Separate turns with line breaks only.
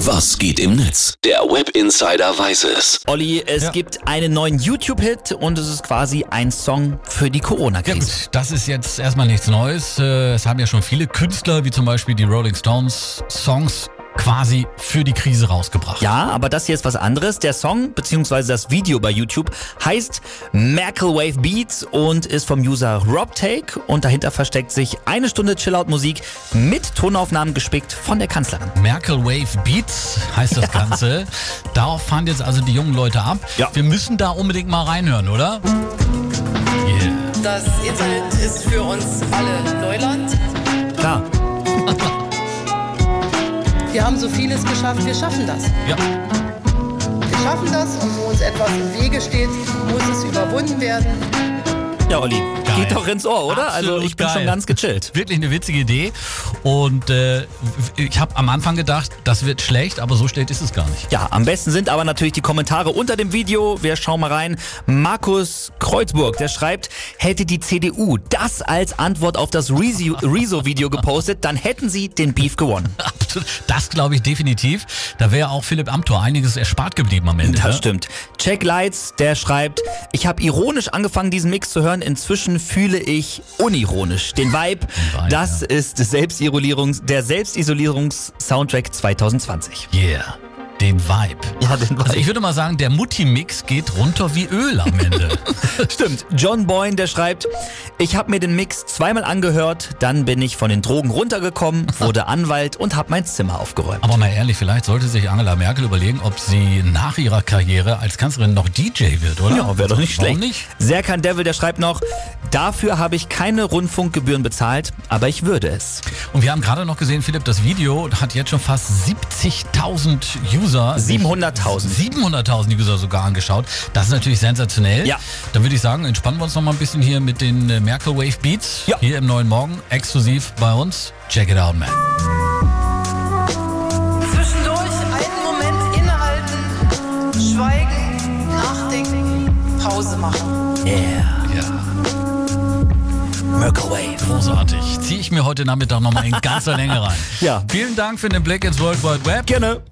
Was geht im Netz? Der Web Insider weiß es.
Olli, es
Ja.
gibt einen neuen YouTube-Hit und es ist quasi ein Song für die
Ja
Corona-Krise.
gut, das ist jetzt erstmal nichts Neues. Äh, Es haben ja schon viele Künstler, wie zum Beispiel die Rolling Stones, Songs quasi für die Krise rausgebracht.
Ja, aber das hier ist was anderes. Der Song bzw. das Video bei YouTube heißt Merkel Wave Beats und ist vom User RobTake und dahinter versteckt sich eine Stunde Chillout-Musik mit Tonaufnahmen gespickt von der Kanzlerin.
Merkel Wave Beats heißt das Ganze. Darauf fahren jetzt also die jungen Leute ab.
Ja.
Wir müssen da unbedingt mal reinhören, oder? Yeah.
Das Internet ist für uns alle Neuland.
Klar.
Wir haben so vieles geschafft, wir schaffen das.
Ja.
Wir schaffen das und wo uns etwas im Wege steht, muss es überwunden werden.
Ja, Olli,
Geil.
geht doch ins Ohr, oder? also
Absolut
ich bin
geil.
schon ganz gechillt.
Wirklich eine witzige Idee. Und äh, ich habe am Anfang gedacht, das wird schlecht, aber so schlecht ist es gar nicht.
Ja, am besten sind aber natürlich die Kommentare unter dem Video. Wir schauen mal rein. Markus Kreuzburg, der schreibt, hätte die CDU das als Antwort auf das Rezo- Rezo-Video gepostet, dann hätten sie den Beef gewonnen.
Absolut. Das glaube ich definitiv. Da wäre auch Philipp Amthor einiges erspart geblieben am Ende.
Das
ne?
stimmt. Check Lights, der schreibt, ich habe ironisch angefangen, diesen Mix zu hören. Inzwischen fühle ich unironisch den Vibe.
Vibe,
das
ja.
ist Selbstisolierungs der Selbstisolierungs-Soundtrack 2020.
Yeah. Den Vibe.
Ja, den
Also ich würde mal sagen, der Mutti-Mix geht runter wie Öl am Ende.
Stimmt. John Boyne, der schreibt, ich habe mir den Mix zweimal angehört, dann bin ich von den Drogen runtergekommen, wurde Anwalt und habe mein Zimmer aufgeräumt.
Aber mal ehrlich, vielleicht sollte sich Angela Merkel überlegen, ob sie nach ihrer Karriere als Kanzlerin noch DJ wird, oder?
Ja, wäre doch nicht
Warum
schlecht.
nicht?
Serkan Devil, der schreibt noch, dafür habe ich keine Rundfunkgebühren bezahlt, aber ich würde es.
Und wir haben gerade noch gesehen, Philipp, das Video hat jetzt schon fast 70.000 User.
700.000.
700.000 User sogar angeschaut. Das ist natürlich sensationell.
Ja.
Dann würde ich sagen, entspannen wir uns noch mal ein bisschen hier mit den äh, Merkel Wave Beats.
Ja.
Hier im neuen Morgen, exklusiv bei uns. Check it out, man.
Zwischendurch einen Moment innehalten, schweigen, nachdenken, Pause machen.
Yeah.
Ja,
Merkel Wave.
großartig. Ziehe ich mir heute Nachmittag noch mal in ganzer Länge rein.
Ja.
Vielen Dank für den Blick ins World Wide Web.
Gerne.